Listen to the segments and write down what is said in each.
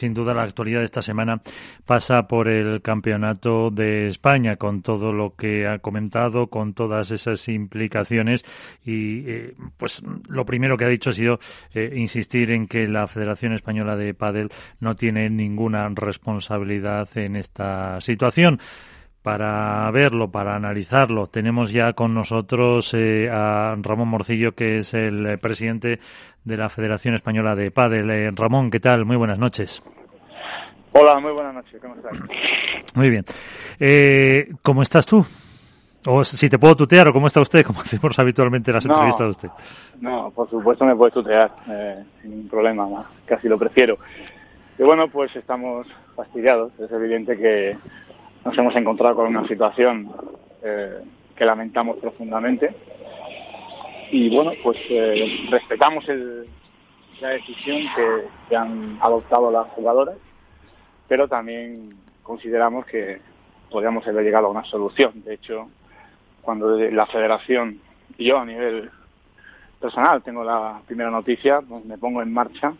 Sin duda la actualidad de esta semana pasa por el Campeonato de España, con todo lo que ha comentado, con todas esas implicaciones. Y eh, pues lo primero que ha dicho ha sido eh, insistir en que la Federación Española de Padel no tiene ninguna responsabilidad en esta situación para verlo, para analizarlo. Tenemos ya con nosotros eh, a Ramón Morcillo, que es el eh, presidente de la Federación Española de Padel. Eh, Ramón, ¿qué tal? Muy buenas noches. Hola, muy buenas noches. ¿Cómo estás? Muy bien. ¿Cómo estás tú? O si te puedo tutear, o cómo está usted, como hacemos habitualmente en las entrevistas de usted. No, por supuesto me puedes tutear, sin problema, casi lo prefiero. Y bueno, pues estamos fastidiados. Es evidente que nos hemos encontrado con una situación eh, que lamentamos profundamente. Y bueno, pues eh, respetamos la decisión que, han adoptado las jugadoras, pero también consideramos que podríamos haber llegado a una solución. De hecho, cuando la federación y yo a nivel personal tengo la primera noticia, pues me pongo en marcha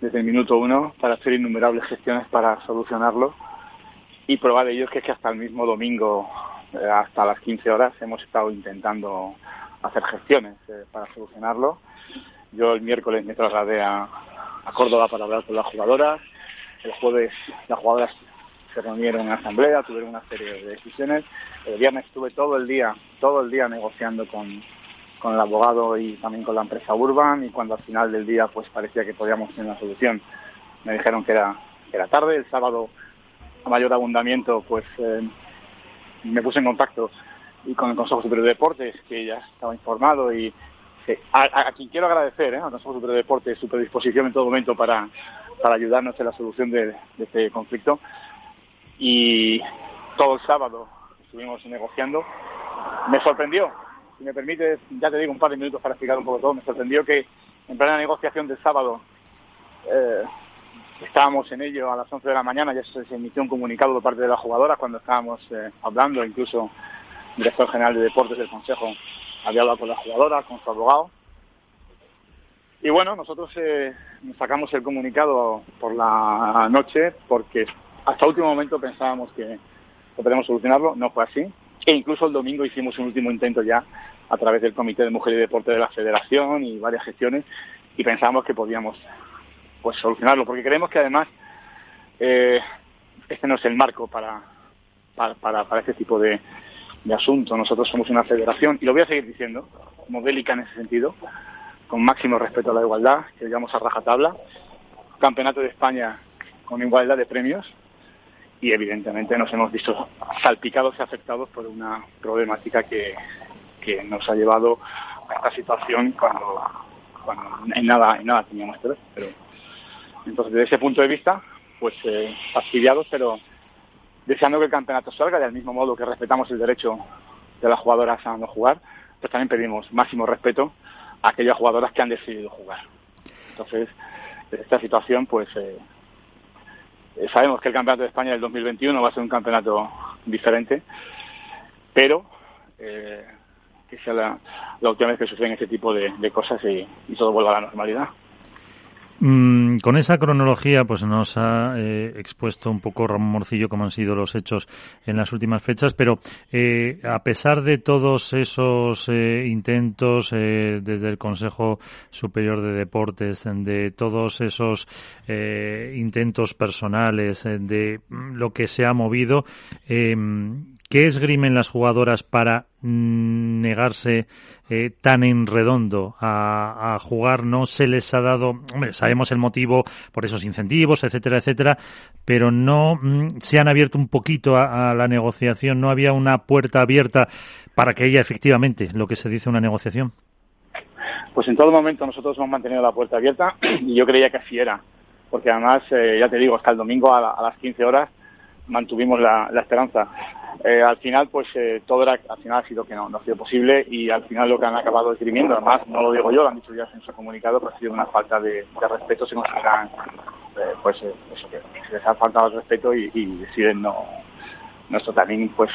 desde el minuto uno para hacer innumerables gestiones para solucionarlo y prueba de ello es que, hasta el mismo domingo, eh, hasta las 15 horas, hemos estado intentando hacer gestiones eh, para solucionarlo. Yo el miércoles me trasladé a, Córdoba para hablar con las jugadoras. El jueves las jugadoras se reunieron en asamblea, tuvieron una serie de decisiones. El viernes estuve todo el día, todo el día negociando con, con el abogado y también con la empresa Urban y cuando al final del día pues parecía que podíamos tener una solución, me dijeron que era, que era tarde. El sábado a mayor abundamiento, pues eh, me puse en contacto y con el Consejo Superior de Deportes, que ya estaba informado y a, quien quiero agradecer, ¿eh? al Consejo Superior de Deportes, su predisposición en todo momento para, para ayudarnos en la solución de, este conflicto. Y todo el sábado estuvimos negociando. Me sorprendió, si me permite, ya te digo un par de minutos para explicar un poco todo, me sorprendió que en plena negociación del sábado eh, Estábamos en ello a las 11 de la mañana, ya se emitió un comunicado por parte de la jugadora cuando estábamos eh, hablando, incluso el director general de deportes del Consejo había hablado con la jugadora, con su abogado. Y bueno, nosotros eh, sacamos el comunicado por la noche porque hasta último momento pensábamos que, podríamos solucionarlo, no fue así. E incluso el domingo hicimos un último intento ya a través del Comité de Mujer y Deporte de la Federación y varias gestiones y pensábamos que podíamos pues solucionarlo, porque creemos que además eh, este no es el marco para, para, para, este tipo de, de asuntos. Nosotros somos una federación, y lo voy a seguir diciendo, modélica en ese sentido, con máximo respeto a la igualdad, que digamos a rajatabla, campeonato de España con igualdad de premios, y evidentemente nos hemos visto salpicados y afectados por una problemática que, que nos ha llevado a esta situación cuando, cuando en nada, en nada teníamos que ver. Pero entonces, desde ese punto de vista, pues eh, fastidiados, pero deseando que el campeonato salga, del mismo modo que respetamos el derecho de las jugadoras a no jugar, pues también pedimos máximo respeto a aquellas jugadoras que han decidido jugar. Entonces, esta situación, pues eh, sabemos que el campeonato de España del 2021 va a ser un campeonato diferente, pero eh, que sea la, última vez que suceden este tipo de, cosas y todo vuelva a la normalidad. Mm, con esa cronología, pues nos ha eh, expuesto un poco Ramón Morcillo cómo han sido los hechos en las últimas fechas, pero eh, a pesar de todos esos eh, intentos desde el Consejo Superior de Deportes, de todos esos intentos personales, de lo que se ha movido, ¿Qué esgrimen las jugadoras para mm, negarse eh, tan en redondo a, jugar? No se les ha dado, hombre, sabemos el motivo por esos incentivos, etcétera, etcétera, pero no mm, se han abierto un poquito a, la negociación, no había una puerta abierta para que ella efectivamente, lo que se dice una negociación. Pues en todo momento nosotros hemos mantenido la puerta abierta y yo creía que así era, porque además, eh, ya te digo, hasta el domingo a, las 15 horas mantuvimos la esperanza eh, al final, pues eh, todo era, al final ha sido que no, no ha sido posible y al final lo que han acabado escribiendo, además no lo digo yo, lo han dicho ya en su comunicado, pues ha sido una falta de, respeto, se consideran, eh, pues eso, que se les ha faltado el respeto y, deciden no, nuestro también, pues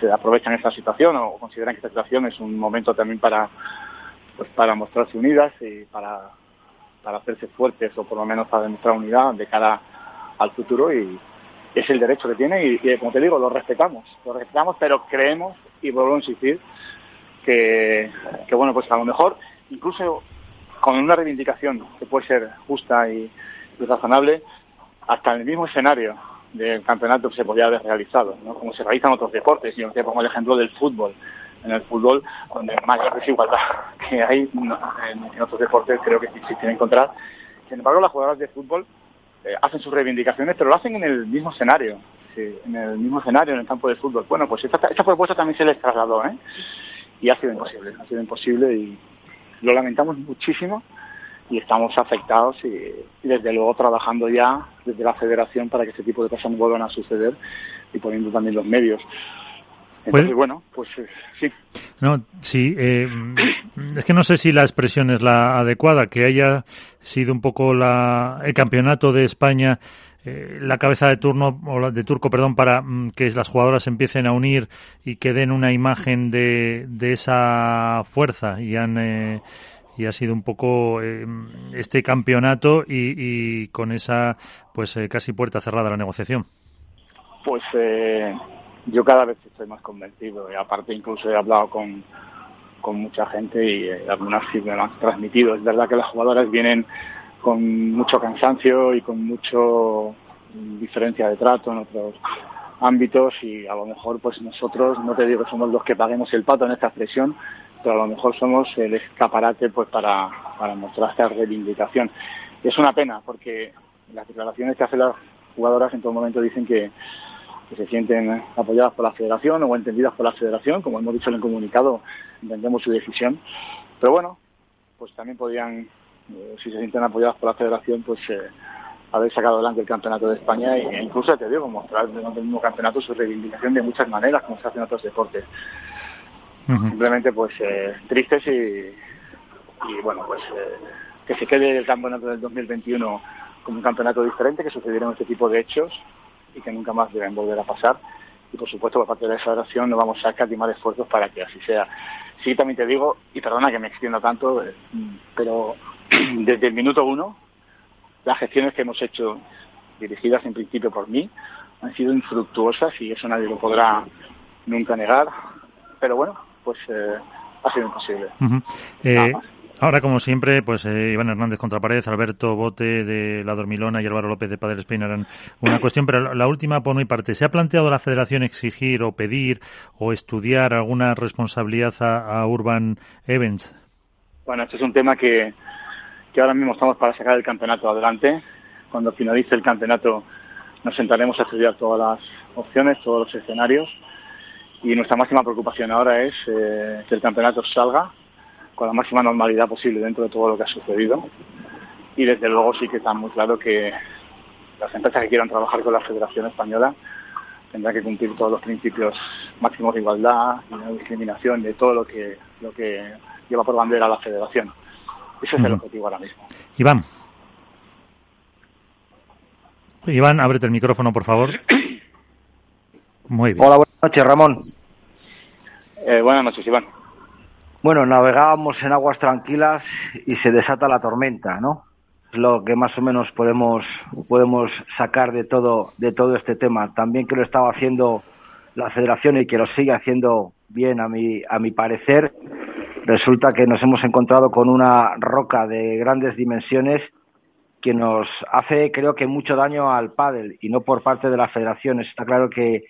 se aprovechan esta situación o consideran que esta situación es un momento también para, pues para mostrarse unidas y para para hacerse fuertes o por lo menos para demostrar unidad de cara al futuro y es el derecho que tiene y, como te digo, lo respetamos, lo respetamos, pero creemos, y vuelvo a insistir, que, que bueno, pues a lo mejor incluso con una reivindicación que puede ser justa y, razonable, hasta en el mismo escenario del campeonato se podría haber realizado, ¿no? como se realizan otros deportes. Yo te pongo el ejemplo del fútbol. En el fútbol, donde mayor desigualdad que hay en, otros deportes, creo que sí se tiene que encontrar. Sin embargo, las jugadoras de fútbol eh, hacen sus reivindicaciones, pero lo hacen en el mismo escenario, en el mismo escenario, en el campo de fútbol. Bueno, pues esta, esta propuesta también se les trasladó, ¿eh? Y ha sido imposible, ha sido imposible y, lo lamentamos muchísimo y estamos afectados y, desde luego trabajando ya desde la federación para que este tipo de cosas no vuelvan a suceder y poniendo también los medios. Entonces, bueno, pues eh, sí. No, sí, eh, es que no sé si la expresión es la adecuada, que haya sido un poco la, el campeonato de España eh, la cabeza de turno o de turco, perdón, para mm, que las jugadoras empiecen a unir y que den una imagen de, de esa fuerza y han y ha sido un poco eh, este campeonato y, con esa pues casi puerta cerrada la negociación. Pues yo cada vez estoy más convencido y aparte incluso he hablado con, con mucha gente y algunas sí me lo han transmitido. Es verdad que las jugadoras vienen con mucho cansancio y con mucho diferencia de trato en otros ámbitos y a lo mejor pues nosotros no te digo que somos los que paguemos el pato en esta expresión pero a lo mejor somos el escaparate pues para, para mostrar esta reivindicación es una pena porque las declaraciones que hacen las jugadoras en todo momento dicen que, que se sienten apoyadas por la federación o entendidas por la federación como hemos dicho en el comunicado entendemos su decisión pero bueno pues también podrían eh, si se sienten apoyadas por la federación, pues eh, haber sacado adelante el campeonato de España e incluso, te digo, mostrar dentro del mismo campeonato su reivindicación de muchas maneras, como se hace en otros deportes. Simplemente, pues, eh, tristes y, y, bueno, pues, que se quede el campeonato del 2021 como un campeonato diferente, que sucedieron este tipo de hechos y que nunca más deben volver a pasar. Y, por supuesto, por parte de la federación no vamos a escatimar esfuerzos para que así sea. Sí, también te digo, y perdona que me extienda tanto, pero desde el minuto uno, las gestiones que hemos hecho, dirigidas en principio por mí, han sido infructuosas y eso nadie lo podrá nunca negar. Pero bueno, pues eh, ha sido imposible. Ahora, como siempre, pues eh, Iván Hernández contra pared, Alberto Bote de La Dormilona y Álvaro López de Padre Spain eran una cuestión, pero la última por mi parte. ¿Se ha planteado la Federación exigir o pedir o estudiar alguna responsabilidad a, Urban Events? Bueno, este es un tema que, que ahora mismo estamos para sacar el campeonato adelante. Cuando finalice el campeonato nos sentaremos a estudiar todas las opciones, todos los escenarios y nuestra máxima preocupación ahora es eh, que el campeonato salga con la máxima normalidad posible dentro de todo lo que ha sucedido. Y desde luego sí que está muy claro que las empresas que quieran trabajar con la Federación Española tendrán que cumplir todos los principios máximos de igualdad y de discriminación, de todo lo que, lo que lleva por bandera la Federación. Ese es el objetivo ahora mismo. Iván. Iván, ábrete el micrófono, por favor. Muy bien. Hola, buenas noches, Ramón. Eh, buenas noches, Iván. Bueno, navegábamos en aguas tranquilas y se desata la tormenta, ¿no? Es lo que más o menos podemos, podemos sacar de todo, de todo este tema. También que lo estaba haciendo la federación y que lo sigue haciendo bien a mi, a mi parecer. Resulta que nos hemos encontrado con una roca de grandes dimensiones que nos hace, creo que, mucho daño al pádel y no por parte de la federación. Está claro que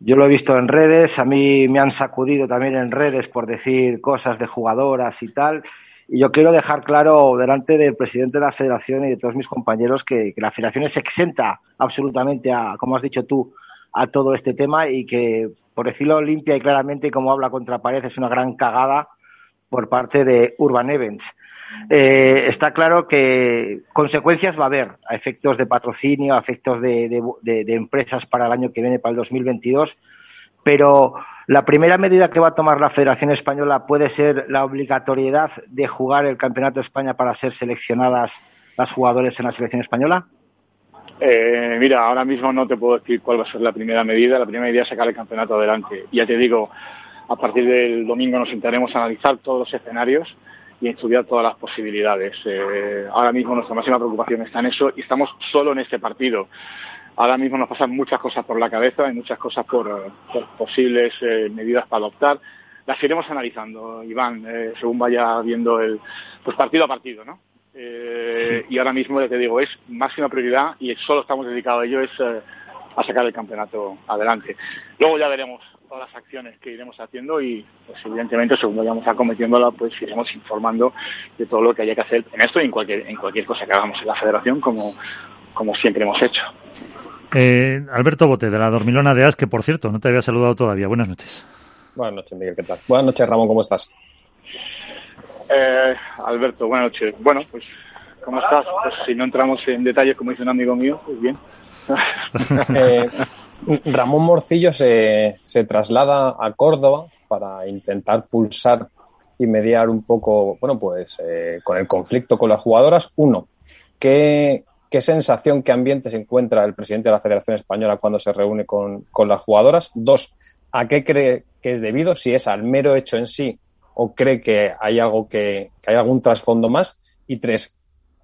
yo lo he visto en redes, a mí me han sacudido también en redes por decir cosas de jugadoras y tal. Y yo quiero dejar claro delante del presidente de la federación y de todos mis compañeros que, la federación es exenta absolutamente a, como has dicho tú, a todo este tema y que, por decirlo limpia y claramente, como habla contra pared, es una gran cagada por parte de Urban Events. Eh, está claro que consecuencias va a haber a efectos de patrocinio, a efectos de, empresas para el año que viene, para el 2022, pero la primera medida que va a tomar la Federación Española puede ser la obligatoriedad de jugar el Campeonato de España para ser seleccionadas las jugadores en la selección española. Eh, mira, ahora mismo no te puedo decir cuál va a ser la primera medida. La primera medida es sacar el campeonato adelante. Ya te digo, a partir del domingo nos sentaremos a analizar todos los escenarios y estudiar todas las posibilidades. Eh, ahora mismo nuestra máxima preocupación está en eso y estamos solo en este partido. Ahora mismo nos pasan muchas cosas por la cabeza, hay muchas cosas por, posibles eh, medidas para adoptar. Las iremos analizando, Iván, eh, según vaya viendo el pues partido a partido, ¿no? Y ahora mismo, ya te digo, es máxima prioridad y solo estamos dedicados a ello, es a sacar el campeonato adelante. Luego ya veremos todas las acciones que iremos haciendo y pues evidentemente según vayamos acometiéndola pues iremos informando de todo lo que haya que hacer en esto y en cualquier en cualquier cosa que hagamos en la federación como como siempre hemos hecho. Eh, Alberto Bote de la Dormilona de As que por cierto no te había saludado todavía. Buenas noches. Buenas noches Miguel, ¿qué tal? Buenas noches Ramón, ¿cómo estás? Eh, Alberto, buenas noches. Bueno, pues ¿cómo estás? Pues si no entramos en detalles como dice un amigo mío, pues bien. eh, Ramón Morcillo se, se traslada a Córdoba para intentar pulsar y mediar un poco, bueno, pues eh, con el conflicto con las jugadoras. Uno, ¿qué, ¿qué, sensación, qué ambiente se encuentra el presidente de la Federación Española cuando se reúne con, con, las jugadoras? Dos, ¿a qué cree que es debido? Si es al mero hecho en sí o cree que hay algo que, que hay algún trasfondo más. Y tres,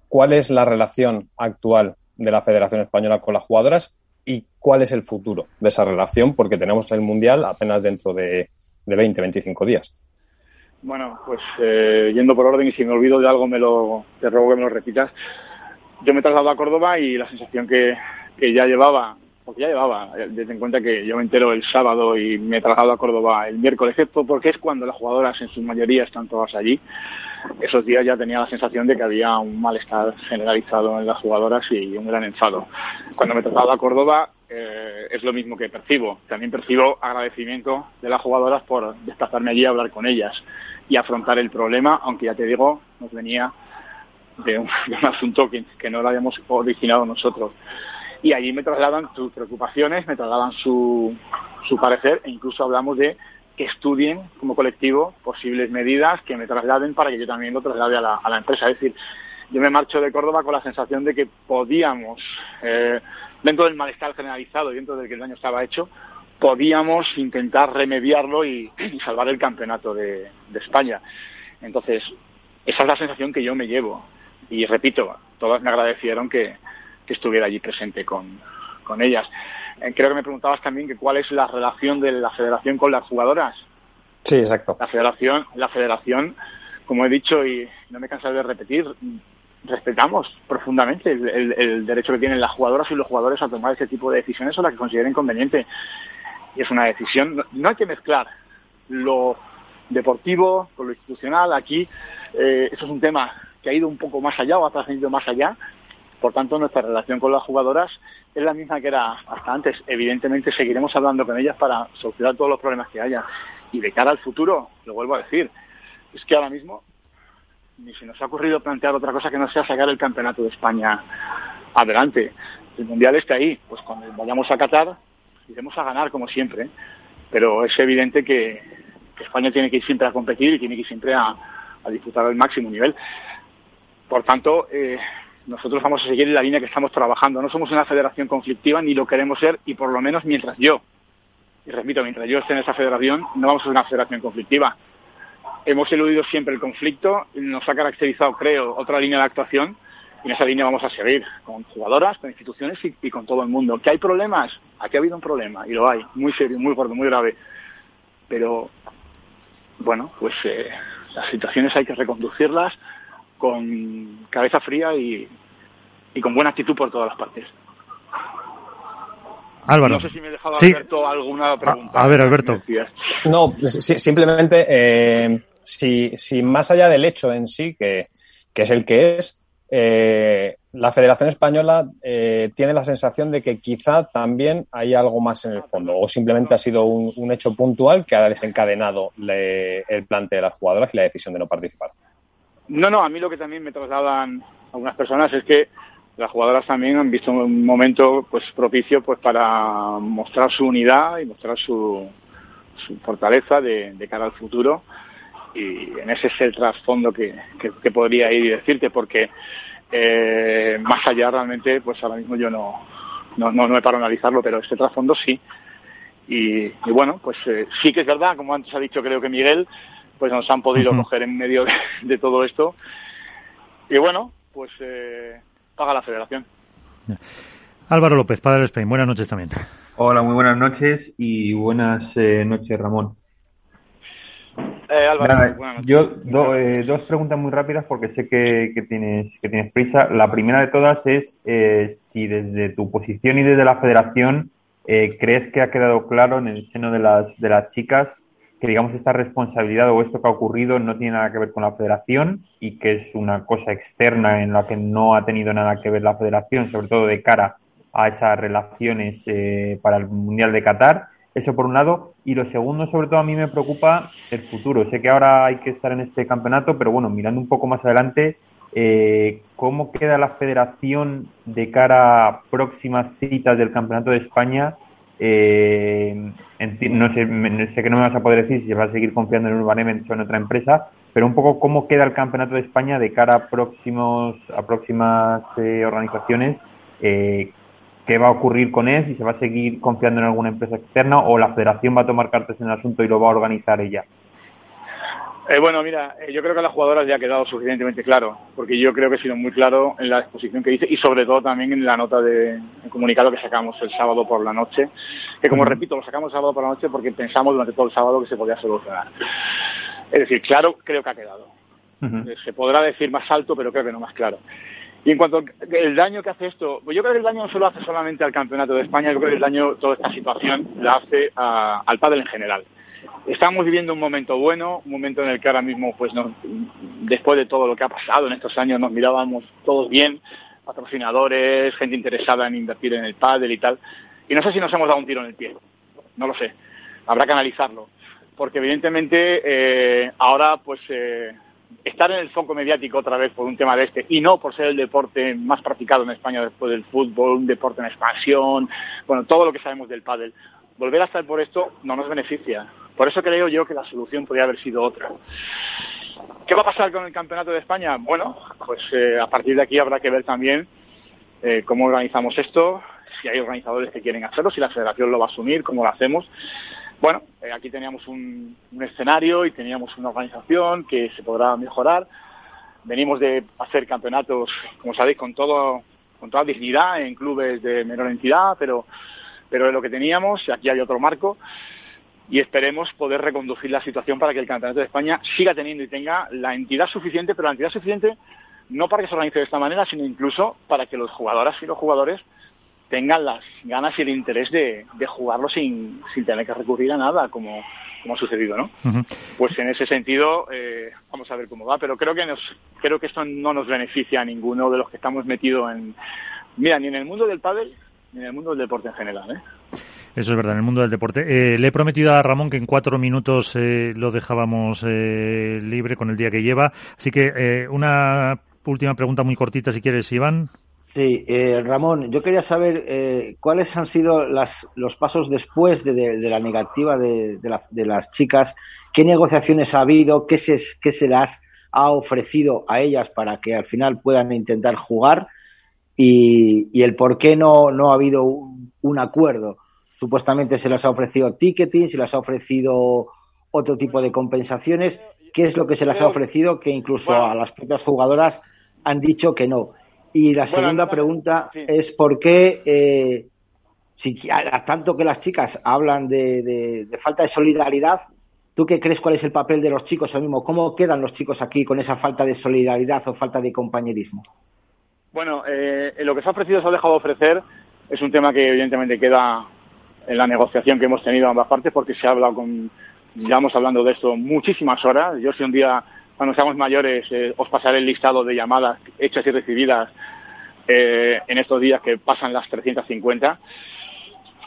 ¿cuál es la relación actual de la Federación Española con las jugadoras y cuál es el futuro de esa relación, porque tenemos el Mundial apenas dentro de, de 20, 25 días. Bueno, pues eh, yendo por orden y si me olvido de algo, me lo, te ruego que me lo repitas. Yo me he trasladado a Córdoba y la sensación que, que ya llevaba, porque ya llevaba, desde en cuenta que yo me entero el sábado y me he trasladado a Córdoba el miércoles, porque es cuando las jugadoras en su mayoría están todas allí esos días ya tenía la sensación de que había un malestar generalizado en las jugadoras y un gran enfado. Cuando me traslado a Córdoba eh, es lo mismo que percibo. También percibo agradecimiento de las jugadoras por desplazarme allí a hablar con ellas y afrontar el problema, aunque ya te digo, nos venía de un, asunto que, que, no lo habíamos originado nosotros. Y allí me trasladan sus preocupaciones, me trasladan su, su parecer e incluso hablamos de que estudien como colectivo posibles medidas que me trasladen para que yo también lo traslade a la, a la empresa. Es decir, yo me marcho de Córdoba con la sensación de que podíamos, eh, dentro del malestar generalizado y dentro del que el daño estaba hecho, podíamos intentar remediarlo y, salvar el campeonato de, de, España. Entonces, esa es la sensación que yo me llevo. Y repito, todas me agradecieron que, que estuviera allí presente con, con ellas. Eh, creo que me preguntabas también que cuál es la relación de la federación con las jugadoras. Sí, exacto. La federación, la federación, como he dicho y no me cansaré de repetir, respetamos profundamente el, el, derecho que tienen las jugadoras y los jugadores a tomar ese tipo de decisiones o la que consideren conveniente. Y es una decisión, no, no hay que mezclar lo deportivo con lo institucional. Aquí eh, eso es un tema que ha ido un poco más allá o ha trascendido más allá por tanto, nuestra relación con las jugadoras es la misma que era hasta antes. Evidentemente, seguiremos hablando con ellas para solucionar todos los problemas que haya. Y de cara al futuro, lo vuelvo a decir, es que ahora mismo ni se nos ha ocurrido plantear otra cosa que no sea sacar el campeonato de España adelante. El Mundial está ahí. Pues cuando vayamos a Qatar, iremos a ganar como siempre. Pero es evidente que, España tiene que ir siempre a competir y tiene que ir siempre a, a disputar al máximo nivel. Por tanto, eh, nosotros vamos a seguir en la línea que estamos trabajando. No somos una federación conflictiva ni lo queremos ser y por lo menos mientras yo, y repito, mientras yo esté en esa federación, no vamos a ser una federación conflictiva. Hemos eludido siempre el conflicto, nos ha caracterizado, creo, otra línea de actuación y en esa línea vamos a seguir con jugadoras, con instituciones y, con todo el mundo. ¿Que hay problemas? Aquí ha habido un problema y lo hay, muy serio, muy gordo, muy grave. Pero, bueno, pues eh, las situaciones hay que reconducirlas con cabeza fría y, y con buena actitud por todas las partes. Álvaro. No sé si me he dejado sí. Alberto alguna pregunta. A, a ver, Alberto. No, simplemente, eh, si, si más allá del hecho en sí, que, que es el que es, eh, la Federación Española eh, tiene la sensación de que quizá también hay algo más en el fondo, o simplemente ha sido un, un hecho puntual que ha desencadenado le, el plante de las jugadoras y la decisión de no participar. No, no, a mí lo que también me trasladan algunas personas es que las jugadoras también han visto un momento pues propicio pues para mostrar su unidad y mostrar su, su fortaleza de, cara al futuro. Y en ese es el trasfondo que, que, que podría ir y decirte porque eh, más allá realmente pues ahora mismo yo no no, no, no he para analizarlo pero este trasfondo sí. Y, y bueno pues eh, sí que es verdad como antes ha dicho creo que Miguel pues nos han podido coger en medio de, todo esto. Y bueno, pues eh, paga la federación. Álvaro López, Padre de Spain, buenas noches también. Hola, muy buenas noches y buenas eh, noches, Ramón. Eh, Álvaro, yo eh, dos preguntas muy rápidas porque sé que, tienes que tienes prisa. La primera de todas es si desde tu posición y desde la Federación crees que ha quedado claro en el seno de las de las chicas que digamos esta responsabilidad o esto que ha ocurrido no tiene nada que ver con la Federación y que es una cosa externa en la que no ha tenido nada que ver la Federación, sobre todo de cara a esas relaciones eh, para el Mundial de Qatar. Eso por un lado. Y lo segundo, sobre todo, a mí me preocupa el futuro. Sé que ahora hay que estar en este campeonato, pero bueno, mirando un poco más adelante, eh, ¿cómo queda la federación de cara a próximas citas del Campeonato de España? Eh, no sé, sé que no me vas a poder decir si se va a seguir confiando en Urban o en otra empresa, pero un poco cómo queda el Campeonato de España de cara a, próximos, a próximas organizaciones eh, qué va a ocurrir con él, si se va a seguir confiando en alguna empresa externa o la federación va a tomar cartas en el asunto y lo va a organizar ella. Eh, bueno, mira, eh, yo creo que a las jugadoras ya ha quedado suficientemente claro, porque yo creo que he sido muy claro en la exposición que hice y sobre todo también en la nota de comunicado que sacamos el sábado por la noche, que como repito, lo sacamos el sábado por la noche porque pensamos durante todo el sábado que se podía solucionar. Es decir, claro, creo que ha quedado. Eh, se podrá decir más alto, pero creo que no más claro. Y en cuanto al daño que hace esto, pues yo creo que el daño no se lo hace solamente al Campeonato de España, yo creo que el daño, toda esta situación, la hace al pádel en general. Estamos viviendo un momento bueno, un momento en el que ahora mismo, pues después de todo lo que ha pasado en estos años, nos mirábamos todos bien, patrocinadores, gente interesada en invertir en el pádel y tal. Y no sé si nos hemos dado un tiro en el pie, no lo sé, habrá que analizarlo. Porque evidentemente eh, ahora pues eh, estar en el foco mediático otra vez por un tema de este y no por ser el deporte más practicado en España después del fútbol, un deporte en expansión, bueno, todo lo que sabemos del pádel, volver a estar por esto no nos beneficia. Por eso creo yo que la solución podría haber sido otra. ¿Qué va a pasar con el Campeonato de España? Bueno, pues eh, a partir de aquí habrá que ver también eh, cómo organizamos esto, si hay organizadores que quieren hacerlo, si la federación lo va a asumir, cómo lo hacemos. Bueno, eh, aquí teníamos un, escenario y teníamos una organización que se podrá mejorar. Venimos de hacer campeonatos, como sabéis, con todo con toda dignidad en clubes de menor entidad, pero pero es lo que teníamos y aquí hay otro marco y esperemos poder reconducir la situación para que el Campeonato de España siga teniendo y tenga la entidad suficiente, pero la entidad suficiente no para que se organice de esta manera, sino incluso para que los jugadoras y los jugadores tengan las ganas y el interés de, jugarlo sin, sin, tener que recurrir a nada, como, como ha sucedido, ¿no? Pues en ese sentido, eh, vamos a ver cómo va, pero creo que nos, creo que esto no nos beneficia a ninguno de los que estamos metidos en, mira, ni en el mundo del pádel, en el mundo del deporte en general, ¿eh? Eso es verdad, en el mundo del deporte. Eh, le he prometido a Ramón que en cuatro minutos eh, lo dejábamos libre con el día que lleva. Así que una última pregunta muy cortita, si quieres, Iván. Sí, eh, Ramón, yo quería saber eh, cuáles han sido las, los pasos después de, la negativa de, las chicas, qué negociaciones ha habido, qué se, qué se las ha ofrecido a ellas para que al final puedan intentar jugar y, el por qué no, no ha habido un, acuerdo. Supuestamente se les ha ofrecido ticketing, se les ha ofrecido otro tipo de compensaciones. ¿Qué es lo que se les ha ofrecido que incluso a las propias jugadoras han dicho que no? Y la segunda pregunta es por qué, eh, si, a, tanto que las chicas hablan de, falta de solidaridad, ¿tú qué crees cuál es el papel de los chicos ahora mismo? ¿Cómo quedan los chicos aquí con esa falta de solidaridad o falta de compañerismo? Bueno, eh, lo que se ha ofrecido, se ha dejado ofrecer, es un tema que evidentemente queda en la negociación que hemos tenido ambas partes porque se ha hablado con, llevamos hablando de esto muchísimas horas. Yo si un día cuando seamos mayores, eh, os pasaré el listado de llamadas hechas y recibidas eh, en estos días que pasan las 350.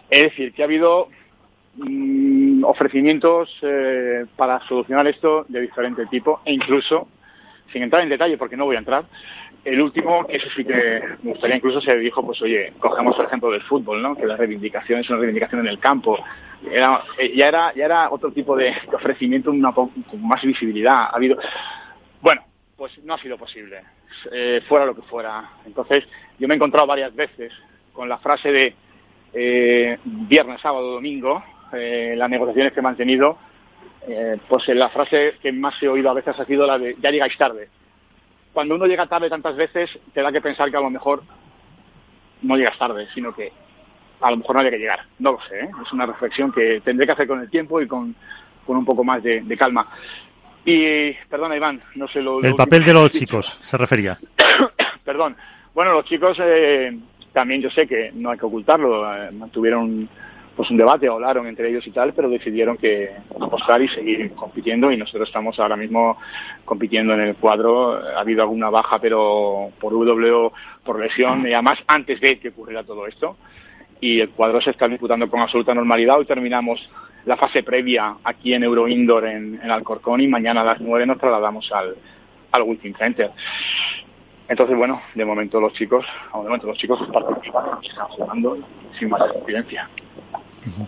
Es decir, que ha habido mm, ofrecimientos eh, para solucionar esto de diferente tipo e incluso, sin entrar en detalle porque no voy a entrar, el último, que eso sí que me gustaría incluso se dijo, pues oye, cogemos el ejemplo del fútbol, ¿no? Que la reivindicación es una reivindicación en el campo. Era, eh, ya era, ya era otro tipo de, ofrecimiento, una, con más visibilidad. Ha habido, bueno, pues no ha sido posible, eh, fuera lo que fuera. Entonces, yo me he encontrado varias veces con la frase de eh, viernes, sábado, domingo, las negociaciones que he mantenido eh, pues la frase que más he oído a veces ha sido la de ya llegáis tarde. Cuando uno llega tarde tantas veces, te da que pensar que a lo mejor no llegas tarde, sino que a lo mejor no hay que llegar. No lo sé, ¿eh? es una reflexión que tendré que hacer con el tiempo y con, con un poco más de, calma. Y, perdona Iván, no sé lo... El papel de los chicos, se refería. Perdón. Bueno, los chicos eh, también yo sé que no hay que ocultarlo, eh, mantuvieron pues un debate, hablaron entre ellos y tal, pero decidieron que apostar y seguir compitiendo y nosotros estamos ahora mismo compitiendo en el cuadro. Ha habido alguna baja, pero por W, por lesión, y además antes de que ocurriera todo esto y el cuadro se está disputando con absoluta normalidad. Hoy terminamos la fase previa aquí en Euro Indoor en, en Alcorcón y mañana a las 9 nos trasladamos al, al Wizzing Center. Entonces, bueno, de momento los chicos, de momento los chicos participan, están jugando sin más Mmh.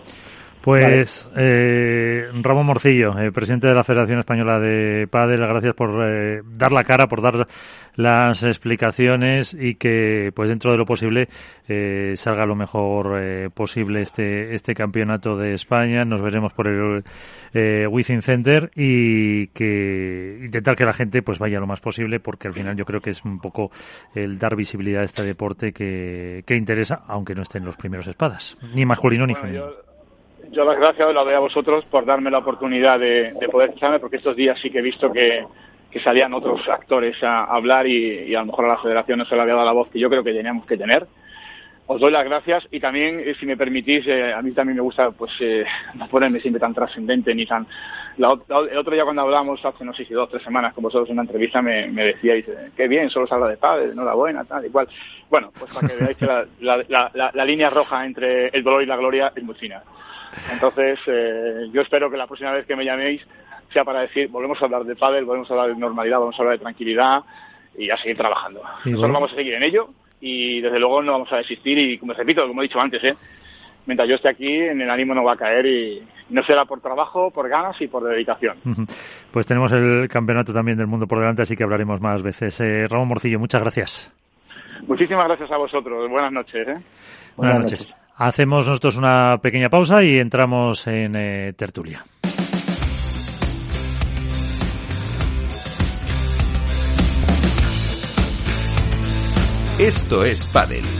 Pues eh, Ramón Morcillo, eh, presidente de la Federación Española de Padel, gracias por eh, dar la cara, por dar las explicaciones y que, pues dentro de lo posible, eh, salga lo mejor posible este este campeonato de España. Nos veremos por el eh, Within Center y que intentar que la gente pues vaya lo más posible, porque al final yo creo que es un poco el dar visibilidad a este deporte que, que interesa, aunque no estén los primeros espadas, ni masculino ni femenino yo las gracias las doy a vosotros por darme la oportunidad de, poder escucharme, porque estos días sí que he visto que, salían otros actores a, hablar y, a lo mejor a la federación no se le había dado la voz que yo creo que teníamos que tener. Os doy las gracias y también, eh, si me permitís, eh, a mí también me gusta pues eh, no ponerme siempre tan trascendente ni tan... el otro día cuando hablamos, hace no sé si dos tres semanas con vosotros en una entrevista, me, me decíais, qué bien, solo se habla de padre, enhorabuena, tal y cual. Bueno, pues para que veáis que la línea roja entre el dolor y la gloria es muy fina. Entonces, eh, yo espero que la próxima vez que me llaméis sea para decir, volvemos a hablar de pádel, volvemos a hablar de normalidad, vamos a hablar de tranquilidad y a seguir trabajando. Nosotros vamos a seguir en ello y desde luego no vamos a desistir y como repito, como he dicho antes, ¿eh? mientras yo esté aquí, en el ánimo no va a caer y no será por trabajo, por ganas y por dedicación. Pues tenemos el campeonato también del mundo por delante, así que hablaremos más veces. Eh, Ramón Morcillo, muchas gracias. Muchísimas gracias a vosotros. Buenas noches. ¿eh? Buenas, noches. Hacemos nosotros una pequeña pausa y entramos en eh, tertulia. Esto es Padel.